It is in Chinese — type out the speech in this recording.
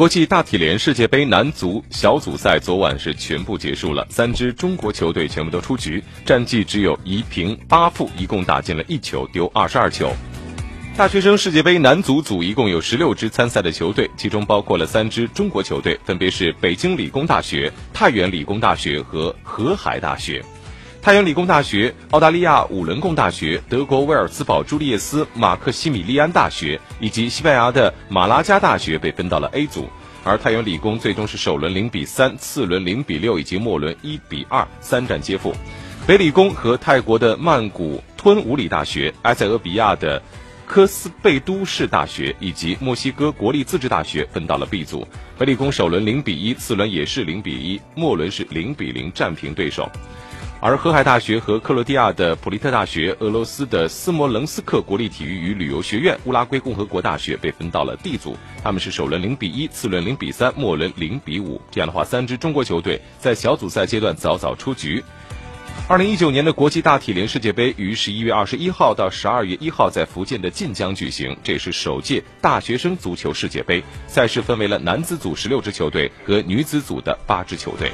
国际大体联世界杯男足小组赛昨晚是全部结束了，三支中国球队全部都出局，战绩只有一平八负，一共打进了一球，丢二十二球。大学生世界杯男足组一共有十六支参赛的球队，其中包括了三支中国球队，分别是北京理工大学、太原理工大学和河海大学。太原理工大学、澳大利亚五伦贡大学、德国威尔茨堡朱利叶斯马克西米利安大学以及西班牙的马拉加大学被分到了 A 组，而太原理工最终是首轮零比三、次轮零比六以及末轮一比二三战皆负。北理工和泰国的曼谷吞武里大学、埃塞俄比亚的。科斯贝都市大学以及墨西哥国立自治大学分到了 B 组，北理工首轮零比一，次轮也是零比一，末轮是零比零战平对手。而河海大学和克罗地亚的普利特大学、俄罗斯的斯摩棱斯克国立体育与旅游学院、乌拉圭共和国大学被分到了 D 组，他们是首轮零比一，次轮零比三，末轮零比五。这样的话，三支中国球队在小组赛阶段早早出局。二零一九年的国际大体联世界杯于十一月二十一号到十二月一号在福建的晋江举行，这是首届大学生足球世界杯。赛事分为了男子组十六支球队和女子组的八支球队。